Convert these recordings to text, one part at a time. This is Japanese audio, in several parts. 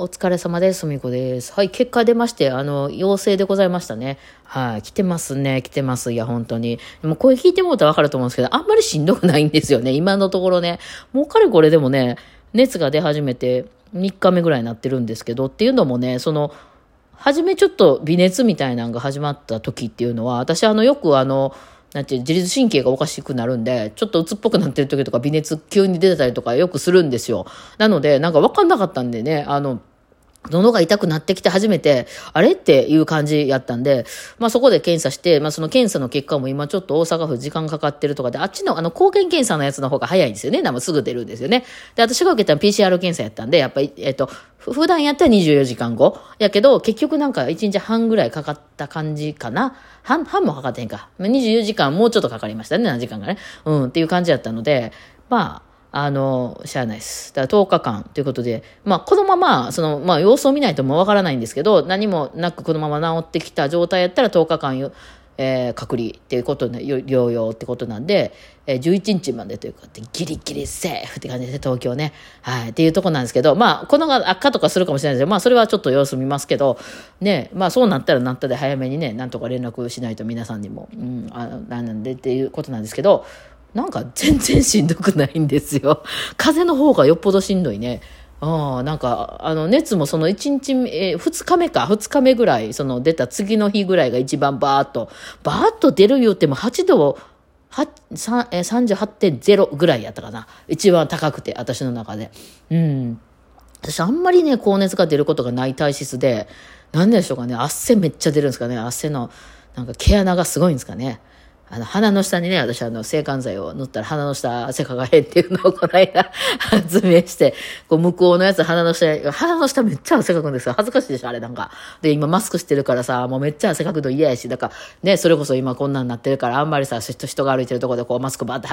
お疲れ様です。みこです。はい、結果出まして、あの、陽性でございましたね。はい、来てますね、来てます。いや、本当に。でも、声聞いてもらったらわかると思うんですけど、あんまりしんどくないんですよね、今のところね。もうかれこれでもね、熱が出始めて3日目ぐらいになってるんですけど、っていうのもね、その、初めちょっと微熱みたいなのが始まった時っていうのは、私あの、よくあの、なんていう自律神経がおかしくなるんで、ちょっと鬱っぽくなってる時とか微熱急に出てたりとかよくするんですよ。なので、なんかわかんなかったんでね、あの、喉が痛くなってきて初めて、あれっていう感じやったんで、まあそこで検査して、まあその検査の結果も今ちょっと大阪府時間かかってるとかで、あっちのあの抗原検査のやつの方が早いんですよね。なんかすぐ出るんですよね。で、私が受けたの PCR 検査やったんで、やっぱり、えっ、と、普段やったら24時間後。やけど、結局なんか1日半ぐらいかかった感じかな。半、半もかかってへんか。24時間もうちょっとかかりましたね、何時間がね。うん、っていう感じやったので、まあ、あの、しゃあないです。だから10日間ということで、まあ、このまま、その、まあ、様子を見ないともわからないんですけど、何もなくこのまま治ってきた状態やったら10日間、えー、隔離っていうことで、療養ってことなんで、えー、11日までというか、ギリギリセーフって感じで、東京ね。はい。っていうとこなんですけど、まあ、このが悪化とかするかもしれないですけど、まあ、それはちょっと様子見ますけど、ね、まあ、そうなったらなったで早めにね、なんとか連絡しないと皆さんにも、うん、あなんでっていうことなんですけど、なんか全然しんどくないんですよ。風邪の方がよっぽどしんどいね。ああ、なんか、あの、熱もその1日目、えー、2日目か、2日目ぐらい、その出た次の日ぐらいが一番バーっと、バーっと出る言っても8度、38.0ぐらいやったかな。一番高くて、私の中で。うん。私あんまりね、高熱が出ることがない体質で、なんでしょうかね、汗めっちゃ出るんですかね、汗の、なんか毛穴がすごいんですかね。あの、鼻の下にね、私あの、制汗剤を塗ったら鼻の下汗かかへんっていうのをこの間発明して、こう、向こうのやつ鼻の下、鼻の下めっちゃ汗かくんですよ。恥ずかしいでしょ、あれなんか。で、今マスクしてるからさ、もうめっちゃ汗かくの嫌やし、だから、ね、それこそ今こんなんなってるから、あんまりさ、人が歩いてるとこでこう、マスクバーって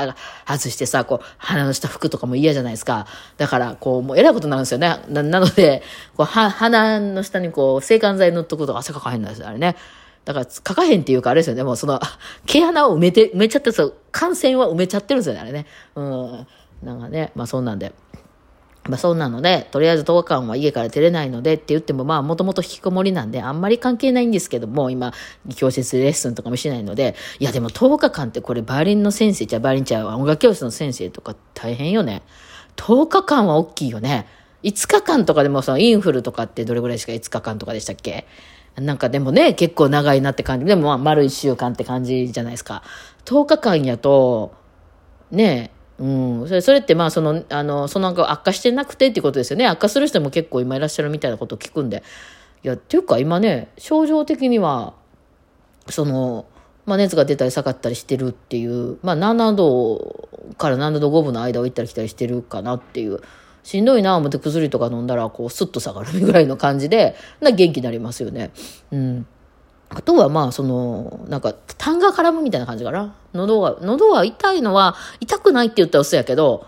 外してさ、こう、鼻の下拭くとかも嫌じゃないですか。だから、こう、もう偉いことになるんですよね。な、なので、こう、は、鼻の下にこう、制汗剤塗っとくと汗かかへんのですよ、あれね。だから、書かへんっていうか、あれですよね。もうその、毛穴を埋めて、埋めちゃって、そう、感染は埋めちゃってるんですよね、あれね。うん。なんかね、まあそんなんで。まあそんなので、とりあえず10日間は家から出れないのでって言っても、まあもともと引きこもりなんで、あんまり関係ないんですけども、今、教室レッスンとかもしないので、いやでも10日間ってこれバイオリンの先生、じゃバイオリンちゃう音楽教室の先生とか大変よね。10日間は大きいよね。5日間とかでもそのインフルとかってどれぐらいしか5日間とかでしたっけ？なんかでもね、結構長いなって感じ。でもまあ、丸一週間って感じじゃないですか。10日間やと、ねうん。それそれってまあ、その、あの、その悪化してなくてっていうことですよね。悪化する人も結構今いらっしゃるみたいなことを聞くんで。いや、っていうか今ね、症状的には、その、まあ、熱が出たり下がったりしてるっていう、まあ、7度から7度5分の間を行ったり来たりしてるかなっていう。しんどいな思って薬とか飲んだら、こう、スッと下がるぐらいの感じで、な元気になりますよね。うん。あとはまあ、その、なんか、痰が絡むみたいな感じかな。喉が、喉は痛いのは、痛くないって言ったら嘘やけど、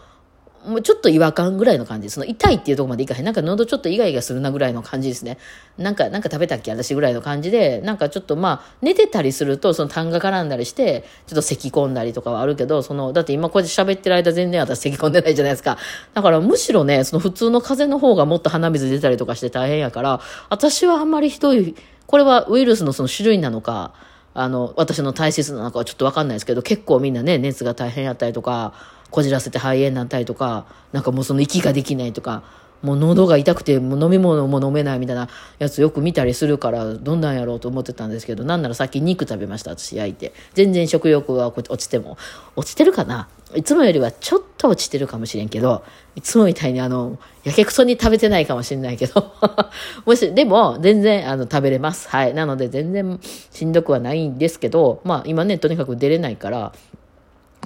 もうちょっと違和感ぐらいの感じ。その痛いっていうとこまでいかへん。なんか喉ちょっとイガイガするなぐらいの感じですね。なんか、なんか食べたっけ私ぐらいの感じで、なんかちょっとまあ、寝てたりすると、その痰が絡んだりして、ちょっと咳込んだりとかはあるけど、その、だって今こうやって喋ってる間全然私咳込んでないじゃないですか。だからむしろね、その普通の風邪の方がもっと鼻水出たりとかして大変やから、私はあんまりひどい、これはウイルスのその種類なのか、あの、私の大切なのかはちょっとわかんないですけど、結構みんなね、熱が大変やったりとか、こじらせて肺炎になったりとか、なんかもうその息ができないとか、もう喉が痛くてもう飲み物も飲めないみたいなやつよく見たりするからどんなんやろうと思ってたんですけどなんならさっき肉食べました私焼いて。全然食欲は落ちても落ちてるかな？いつもよりはちょっと落ちてるかもしれんけどいつもみたいにあのやけくそに食べてないかもしれないけど。もしでも全然あの食べれます。はい。なので全然しんどくはないんですけどまあ今ねとにかく出れないから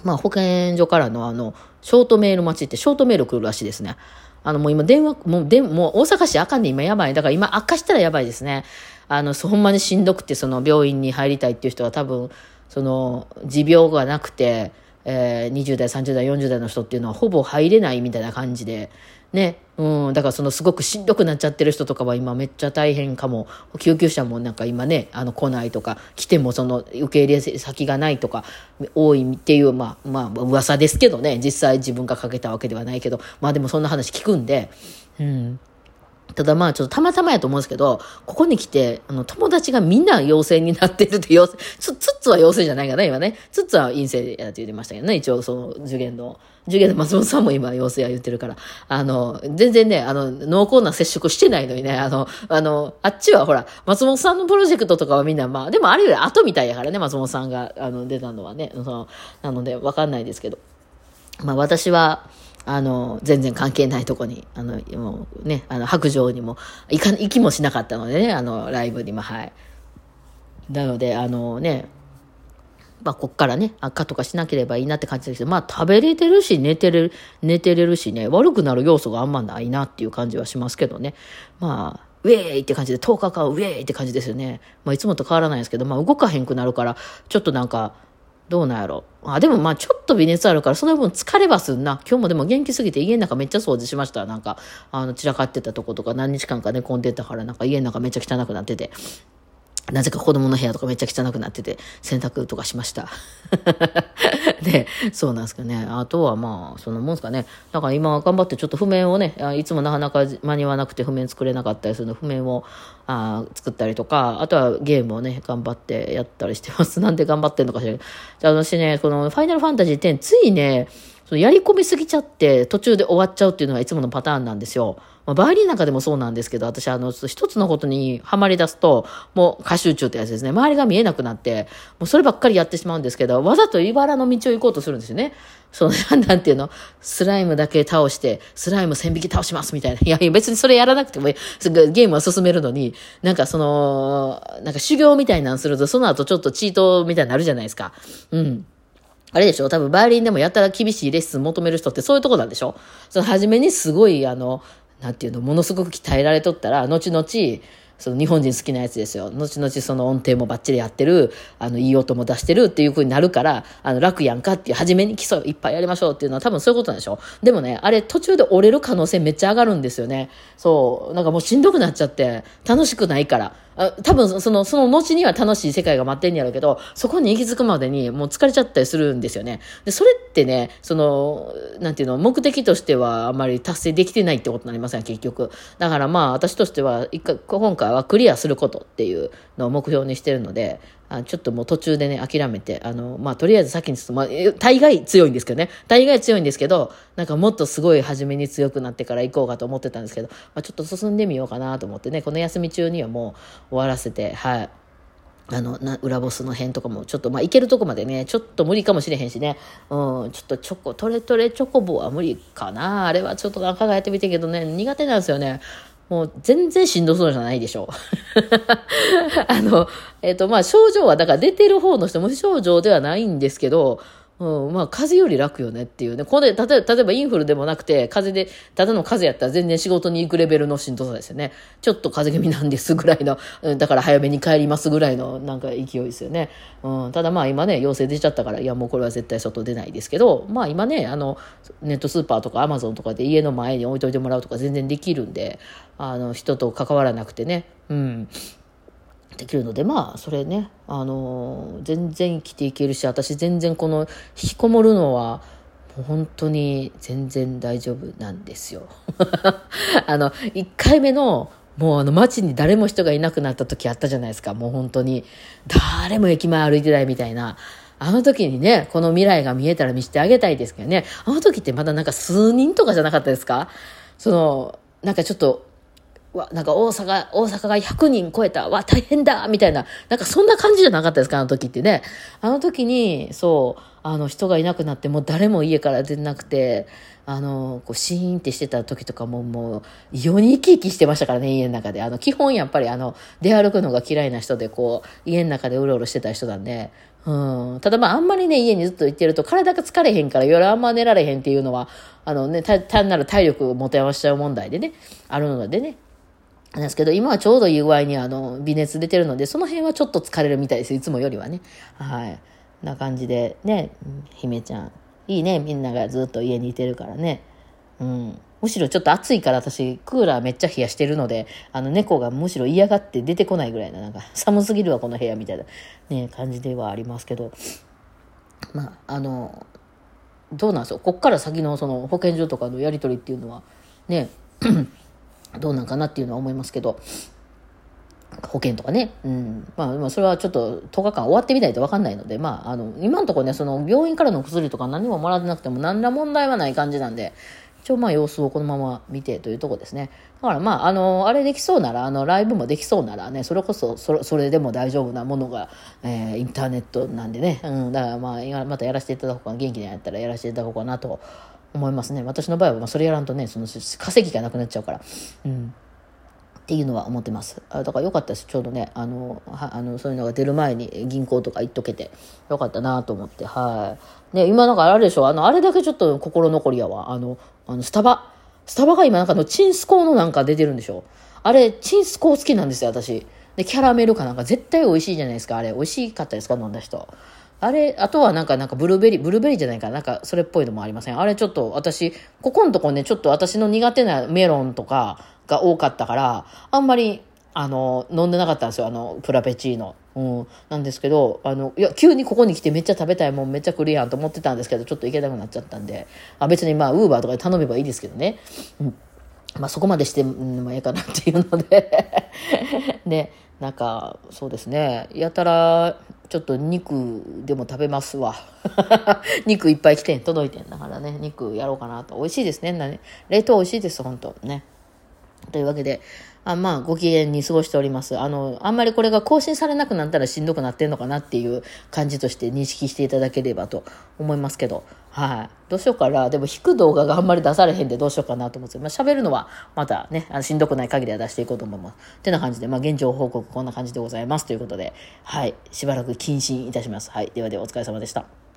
まあ、保健所からのあの、ショートメール待ちってショートメール来るらしいですね。あの、もう今電話、もうで、もう大阪市あかんで今やばい。だから今悪化したらやばいですね。あの、ほんまにしんどくてその病院に入りたいっていう人は多分、その、持病がなくて、えー、20代、30代、40代の人っていうのはほぼ入れないみたいな感じで、ね、うん、だからそのすごくしんどくなっちゃってる人とかは今めっちゃ大変かも。救急車もなんか今ね、あの来ないとか、来てもその受け入れ先がないとか、多いっていう、まあ、まあ噂ですけどね、実際自分がかけたわけではないけど、まあでもそんな話聞くんで、うん。ただまあちょっとたまたまやと思うんですけど、ここに来て、あの、友達がみんな陽性になってるって陽性、つ、つっつは陽性じゃないかな、今ね。つっつは陰性やって言ってましたけどね、一応その受験の。受験の松本さんも今陽性や言ってるから。あの、全然ね、あの、濃厚な接触してないのにね、あの、あの、あっちはほら、松本さんのプロジェクトとかはみんなまあ、でもあれより後みたいやからね、松本さんが、あの、出たのはね。その、なので、わかんないですけど。まあ私は、あの、全然関係ないとこに、あの、もうね、あの、白状にも、行か、行きもしなかったのでね、あの、ライブにも、はい。なので、あのね、まあ、こっからね、悪化とかしなければいいなって感じですけど、まあ、食べれてるし、寝てる、寝てれるしね、悪くなる要素があんまないなっていう感じはしますけどね。まあ、ウェーイって感じで、10日間ウェーイって感じですよね。まあ、いつもと変わらないですけど、まあ、動かへんくなるから、ちょっとなんか、どうなんやろ。あ、でもまあちょっと微熱あるから、その分疲れはすんな。今日もでも元気すぎて家の中めっちゃ掃除しました。なんか、あの、散らかってたとことか何日間か寝込んでたから、なんか家の中めっちゃ汚くなってて。なぜか子供の部屋とかめっちゃ汚くなってて、洗濯とかしました。で、そうなんですかね。あとはまあ、そのもんですかね。だから今頑張ってちょっと譜面をね、いつもなかなか間に合わなくて譜面作れなかったりするの譜面をあ作ったりとか、あとはゲームをね、頑張ってやったりしてます。なんで頑張ってんのかしら。じゃ私ね、このファイナルファンタジー10、ついね、そのやり込みすぎちゃって途中で終わっちゃうっていうのがいつものパターンなんですよ。まあ、バイオリンなんかでもそうなんですけど、私、あの、一つのことにはまり出すと、もう、過集中ってやつですね。周りが見えなくなって、もうそればっかりやってしまうんですけど、わざと茨の道を行こうとするんですよね。その、なんていうの、スライムだけ倒して、スライム線引き倒しますみたいな。いや、別にそれやらなくてもいい。ゲームは進めるのに、なんかその、なんか修行みたいなんすると、その後ちょっとチートみたいになるじゃないですか。うん。あれでしょ？多分バイオリンでもやったら厳しいレッスン求める人ってそういうとこなんでしょ？その初めにすごいあの、なんていうの、ものすごく鍛えられとったら、後々、その日本人好きなやつですよ。後々その音程もバッチリやってる、あの、いい音も出してるっていう風になるから、あの、楽やんかっていう、初めに基礎いっぱいやりましょうっていうのは多分そういうことなんでしょ？でもね、あれ途中で折れる可能性めっちゃ上がるんですよね。そう。なんかもうしんどくなっちゃって、楽しくないから。あ多分その、その後には楽しい世界が待ってんやろうけど、そこに行き着くまでにもう疲れちゃったりするんですよね。で、それってね、その、なんていうの、目的としてはあまり達成できてないってことになりません、結局。だからまあ、私としては、一回、今回はクリアすることっていうのを目標にしてるので、あちょっともう途中でね、諦めて、あの、まあ、とりあえず先にちょっと、まあ、大概強いんですけどね。大概強いんですけど、なんかもっとすごい初めに強くなってから行こうかと思ってたんですけど、まあ、ちょっと進んでみようかなと思ってね、この休み中にはもう終わらせて、はい。あの、な、裏ボスの辺とかも、ちょっと、まあ、いけるとこまでね、ちょっと無理かもしれへんしね。うん、ちょっとチョコ、トレトレチョコボは無理かな。あれはちょっと何回かやってみてけどね、苦手なんですよね。もう全然しんどそうじゃないでしょう。あの、えっ、ー、と、まあ、症状は、だから出てる方の人、無症状ではないんですけど、うん、まあ、風邪より楽よねっていうね。これ、例えば、例えばインフルでもなくて、風邪で、ただの風邪やったら全然仕事に行くレベルのしんどさですよね。ちょっと風邪気味なんですぐらいの、うん、だから早めに帰りますぐらいの、なんか勢いですよね。うん、ただまあ今ね、陽性出ちゃったから、いやもうこれは絶対外出ないですけど、まあ今ね、あの、ネットスーパーとかアマゾンとかで家の前に置いといてもらうとか全然できるんで、あの、人と関わらなくてね、うん。できるのでまあそれねあの全然生きていけるし私全然この引きこもるのはもう本当に全然大丈夫なんですよ。あの1回目のもうあの街に誰も人がいなくなった時あったじゃないですかもう本当に誰も駅前歩いてないみたいな。あの時にね、この未来が見えたら見せてあげたいですけどね。あの時ってまだなんか数人とかじゃなかったですか？その、なんかちょっとわ、なんか大阪、大阪が100人超えた、わ、大変だみたいな、なんかそんな感じじゃなかったですか、あの時ってね。あの時に、そう、あの人がいなくなって、もう誰も家から出なくて、あの、こう、シーンってしてた時とかも、もう、異様に生き生きしてましたからね、家の中で。あの、基本やっぱり、あの、出歩くのが嫌いな人で、こう、家の中でうろうろしてた人なんで、うん。ただまあ、あんまりね、家にずっと行ってると、体が疲れへんから、夜あんま寝られへんっていうのは、あのね、単なる体力を持て余しちゃう問題でね、あるのでね、なんですけど、今はちょうどいい具合にあの、微熱出てるので、その辺はちょっと疲れるみたいです。いつもよりはね。はい。な感じで、ね、姫ちゃん。いいね、みんながずっと家にいてるからね。うん。むしろちょっと暑いから私、クーラーめっちゃ冷やしてるので、あの猫がむしろ嫌がって出てこないぐらいな、なんか寒すぎるわ、この部屋みたいな、ね、感じではありますけど。まあ、あの、どうなんですよ。こっから先のその保健所とかのやり取りっていうのは、ね、どうなんかなっていうのは思いますけど。保険とかね。うん。まあ、ま、それはちょっと10日間終わってみないと分かんないので、まあ、あの、今のところね、その病院からの薬とか何ももらってなくても何ら問題はない感じなんで、一応まあ様子をこのまま見てというとこですね。だからまあ、あの、あれできそうなら、あの、ライブもできそうならね、それこそ、それそれでも大丈夫なものが、えー、インターネットなんでね。うん、だからまあ、またやらせていただこうかな、元気にやったらやらせていただこうかなと思いますね。私の場合は、まあ、それやらんとね、その稼ぎがなくなっちゃうから。うん。っていうのは思ってます。あだから良かったです。ちょうどね、あの、はあのそういうのが出る前に銀行とか行っとけてよかったなと思って、はい。ね、今なんかあれでしょ、あの、あれだけちょっと心残りやわ。あの、あの、スタバ。スタバが今なんかのチンスコーのなんか出てるんでしょ。あれ、チンスコー好きなんですよ、私。で、キャラメルかなんか絶対美味しいじゃないですか、あれ。美味しかったですか、飲んだ人。あれ、あとはなんか、なんかブルーベリー、ブルーベリーじゃないかな、なんかそれっぽいのもありません。あれちょっと私、ここのとこね、ちょっと私の苦手なメロンとかが多かったから、あんまりあの、飲んでなかったんですよ、あの、プラペチーノ。うん。なんですけど、あの、いや、急にここに来てめっちゃ食べたいもんめっちゃ来るやんと思ってたんですけど、ちょっと行けなくなっちゃったんで、あ別にまあ、ウーバーとかで頼めばいいですけどね。うん。まあ、そこまでして、うん、まあ、ええかなっていうので ね、なんか、そうですね、やたら、ちょっと肉でも食べますわ。肉いっぱい来てん、届いてんだからね、肉やろうかなと。美味しいですね。冷凍美味しいです、本当ね。というわけで、あまあ、ご機嫌に過ごしております。あの、あんまりこれが更新されなくなったらしんどくなってんのかなっていう感じとして認識していただければと思いますけど、はい。どうしようかな。でも、引く動画があんまり出されへんでどうしようかなと思って、まあ、喋るのはまたね、あのしんどくない限りは出していこうと思います。ってな感じで、まあ、現状報告こんな感じでございますということで、はい。しばらく謹慎いたします。はい。ではではお疲れ様でした。